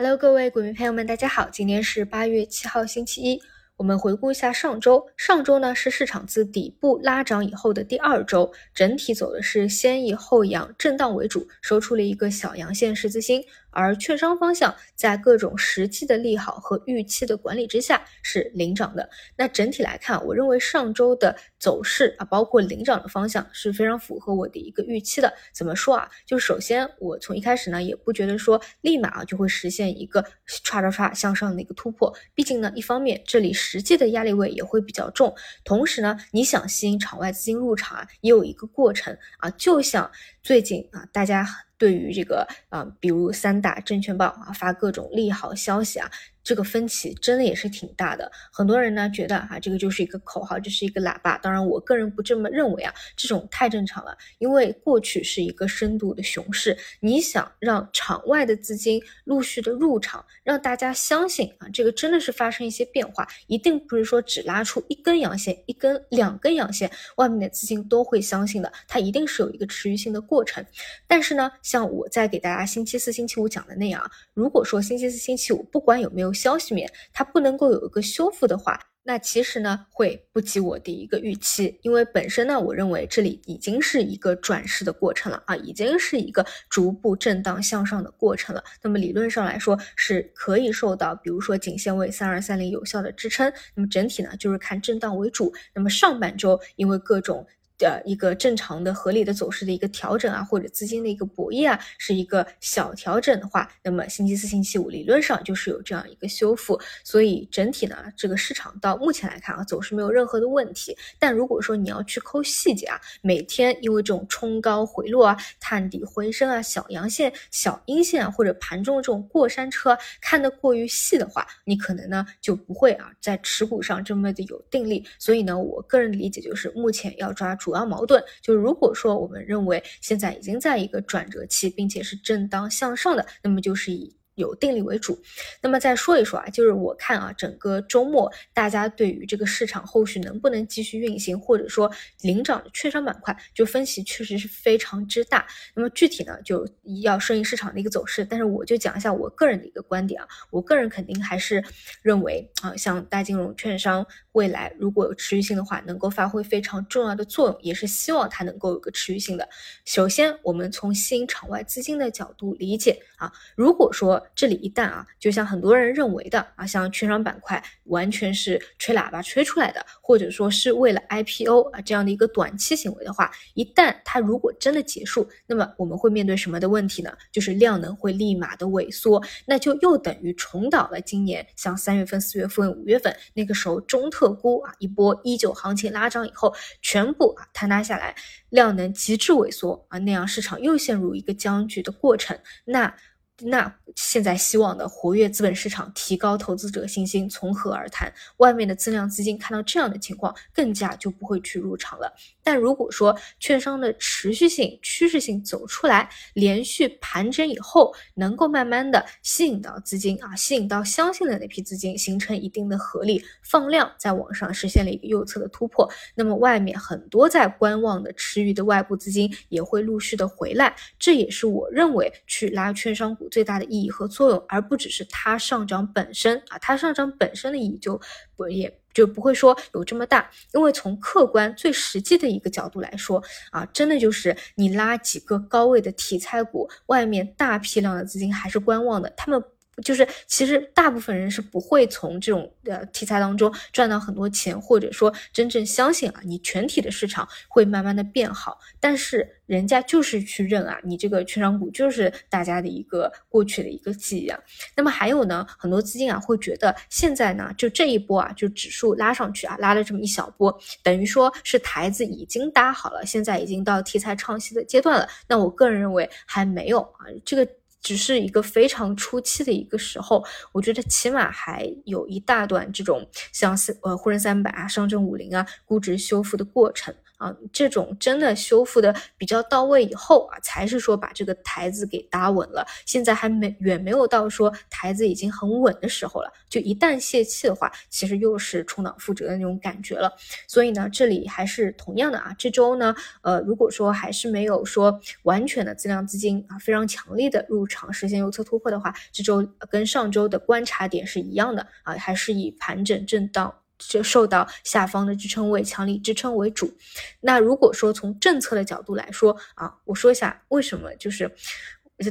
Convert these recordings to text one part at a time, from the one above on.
Hello，各位股民朋友们，大家好，今天是八月七号，星期一。我们回顾一下上周，上周呢是市场自底部拉涨以后的第二周，整体走的是先抑后扬，震荡为主，收出了一个小阳线十字星。而券商方向在各种实际的利好和预期的管理之下是领涨的。那整体来看，我认为上周的走势啊，包括领涨的方向是非常符合我的一个预期的。怎么说啊？就首先我从一开始呢，也不觉得说立马啊就会实现一个唰唰唰向上的一个突破。毕竟呢，一方面这里实际的压力位也会比较重，同时呢，你想吸引场外资金入场啊，也有一个过程啊。就像最近啊，大家。对于这个啊，比如三大证券报啊发各种利好消息啊。这个分歧真的也是挺大的，很多人呢觉得啊，这个就是一个口号，这是一个喇叭。当然，我个人不这么认为啊，这种太正常了。因为过去是一个深度的熊市，你想让场外的资金陆续的入场，让大家相信啊，这个真的是发生一些变化，一定不是说只拉出一根阳线、一根、两根阳线，外面的资金都会相信的，它一定是有一个持续性的过程。但是呢，像我在给大家星期四、星期五讲的那样啊，如果说星期四、星期五不管有没有消息面它不能够有一个修复的话，那其实呢会不及我的一个预期，因为本身呢，我认为这里已经是一个转势的过程了啊，已经是一个逐步震荡向上的过程了。那么理论上来说是可以受到，比如说颈线位三二三零有效的支撑。那么整体呢就是看震荡为主。那么上半周因为各种。的一个正常的、合理的走势的一个调整啊，或者资金的一个博弈啊，是一个小调整的话，那么星期四、星期五理论上就是有这样一个修复，所以整体呢，这个市场到目前来看啊，走势没有任何的问题。但如果说你要去抠细节啊，每天因为这种冲高回落啊、探底回升啊、小阳线、小阴线啊，或者盘中这种过山车看得过于细的话，你可能呢就不会啊在持股上这么的有定力。所以呢，我个人理解就是目前要抓住。主要矛盾就是，如果说我们认为现在已经在一个转折期，并且是震荡向上的，那么就是以。有定力为主，那么再说一说啊，就是我看啊，整个周末大家对于这个市场后续能不能继续运行，或者说领涨券商板块，就分析确实是非常之大。那么具体呢，就要顺应市场的一个走势。但是我就讲一下我个人的一个观点啊，我个人肯定还是认为啊，像大金融券商未来如果有持续性的话，能够发挥非常重要的作用，也是希望它能够有个持续性的。首先，我们从吸引场外资金的角度理解啊，如果说这里一旦啊，就像很多人认为的啊，像券商板块完全是吹喇叭吹出来的，或者说是为了 IPO 啊这样的一个短期行为的话，一旦它如果真的结束，那么我们会面对什么的问题呢？就是量能会立马的萎缩，那就又等于重蹈了今年像三月份、四月份、五月份那个时候中特估啊一波一九行情拉涨以后，全部啊坍塌下来，量能极致萎缩啊，那样市场又陷入一个僵局的过程，那。那现在希望的活跃资本市场，提高投资者信心，从何而谈？外面的增量资金看到这样的情况，更加就不会去入场了。但如果说券商的持续性、趋势性走出来，连续盘整以后，能够慢慢的吸引到资金啊，吸引到相信的那批资金，形成一定的合力，放量在网上实现了一个右侧的突破，那么外面很多在观望的持余的外部资金也会陆续的回来，这也是我认为去拉券商股最大的意义和作用，而不只是它上涨本身啊，它上涨本身的意义就不也。就不会说有这么大，因为从客观最实际的一个角度来说啊，真的就是你拉几个高位的题材股，外面大批量的资金还是观望的，他们。就是其实大部分人是不会从这种呃题材当中赚到很多钱，或者说真正相信啊，你全体的市场会慢慢的变好。但是人家就是去认啊，你这个券商股就是大家的一个过去的一个记忆啊。那么还有呢，很多资金啊会觉得现在呢就这一波啊，就指数拉上去啊，拉了这么一小波，等于说是台子已经搭好了，现在已经到题材唱戏的阶段了。那我个人认为还没有啊，这个。只是一个非常初期的一个时候，我觉得起码还有一大段这种像呃沪深三百啊、上证五零啊估值修复的过程啊，这种真的修复的比较到位以后啊，才是说把这个台子给搭稳了。现在还没远没有到说台子已经很稳的时候了，就一旦泄气的话，其实又是重蹈覆辙的那种感觉了。所以呢，这里还是同样的啊，这周呢，呃，如果说还是没有说完全的增量资金啊，非常强力的入场实现右侧突破的话，这周跟上周的观察点是一样的啊，还是以盘整震荡。就受到下方的支撑位、强力支撑为主。那如果说从政策的角度来说啊，我说一下为什么，就是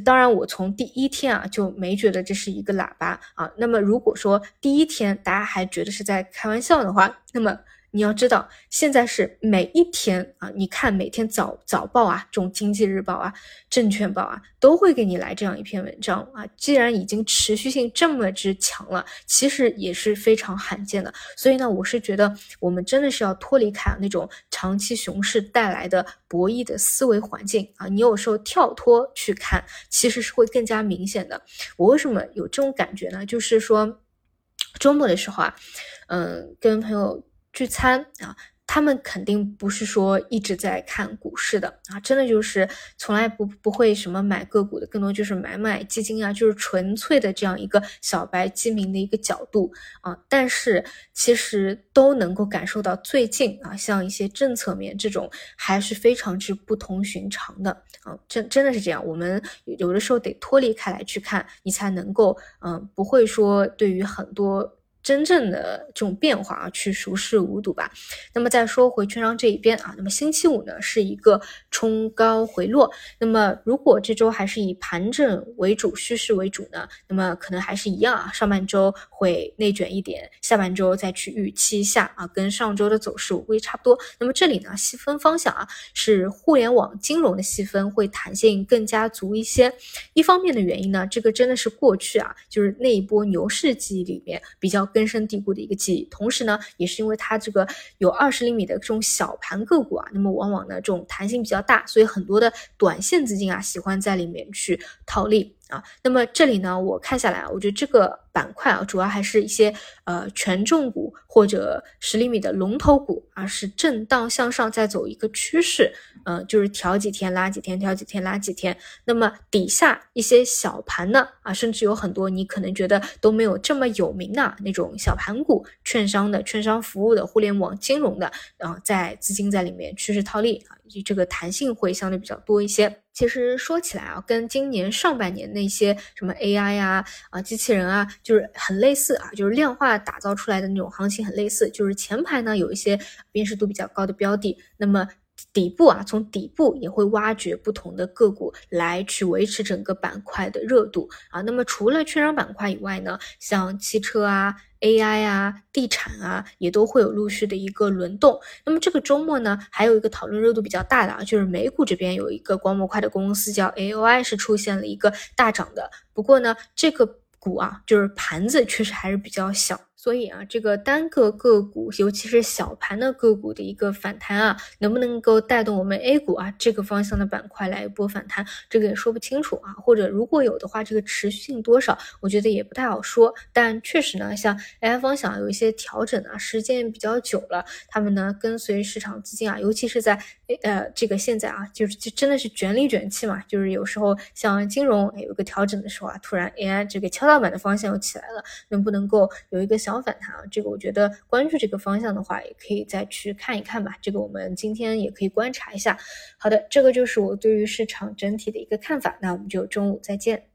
当然我从第一天啊就没觉得这是一个喇叭啊。那么如果说第一天大家还觉得是在开玩笑的话，那么。你要知道，现在是每一天啊，你看每天早早报啊，这种经济日报啊、证券报啊，都会给你来这样一篇文章啊。既然已经持续性这么之强了，其实也是非常罕见的。所以呢，我是觉得我们真的是要脱离开那种长期熊市带来的博弈的思维环境啊。你有时候跳脱去看，其实是会更加明显的。我为什么有这种感觉呢？就是说周末的时候啊，嗯，跟朋友。聚餐啊，他们肯定不是说一直在看股市的啊，真的就是从来不不会什么买个股的，更多就是买买基金啊，就是纯粹的这样一个小白基民的一个角度啊。但是其实都能够感受到最近啊，像一些政策面这种还是非常之不同寻常的啊，真真的是这样。我们有的时候得脱离开来去看，你才能够嗯，不会说对于很多。真正的这种变化啊，去熟视无睹吧。那么再说回券商这一边啊，那么星期五呢是一个冲高回落。那么如果这周还是以盘整为主、趋势为主呢，那么可能还是一样啊，上半周会内卷一点，下半周再去预期一下啊，跟上周的走势我估计差不多。那么这里呢细分方向啊，是互联网金融的细分会弹性更加足一些。一方面的原因呢，这个真的是过去啊，就是那一波牛市记忆里面比较。根深蒂固的一个记忆，同时呢，也是因为它这个有二十厘米的这种小盘个股啊，那么往往呢这种弹性比较大，所以很多的短线资金啊喜欢在里面去套利。啊，那么这里呢，我看下来啊，我觉得这个板块啊，主要还是一些呃权重股或者十厘米的龙头股啊，是震荡向上在走一个趋势，嗯，就是调几天拉几天，调几天拉几天。那么底下一些小盘呢，啊，甚至有很多你可能觉得都没有这么有名的那种小盘股，券商的、券商服务的、互联网金融的，啊，在资金在里面趋势套利啊，这个弹性会相对比较多一些。其实说起来啊，跟今年上半年那些什么 AI 呀、啊机器人啊，就是很类似啊，就是量化打造出来的那种行情很类似。就是前排呢有一些辨识度比较高的标的，那么底部啊，从底部也会挖掘不同的个股来去维持整个板块的热度啊。那么除了券商板块以外呢，像汽车啊。AI 啊，地产啊，也都会有陆续的一个轮动。那么这个周末呢，还有一个讨论热度比较大的啊，就是美股这边有一个光模块的公司叫 AOI，是出现了一个大涨的。不过呢，这个股啊，就是盘子确实还是比较小。所以啊，这个单个个股，尤其是小盘的个股的一个反弹啊，能不能够带动我们 A 股啊这个方向的板块来一波反弹，这个也说不清楚啊。或者如果有的话，这个持续性多少，我觉得也不太好说。但确实呢，像 AI 方向有一些调整啊，时间比较久了，他们呢跟随市场资金啊，尤其是在呃这个现在啊，就是就真的是卷里卷气嘛，就是有时候像金融有一个调整的时候啊，突然 AI 这个跷跷板的方向又起来了，能不能够有一个小反弹啊？这个我觉得关注这个方向的话，也可以再去看一看吧。这个我们今天也可以观察一下。好的，这个就是我对于市场整体的一个看法。那我们就中午再见。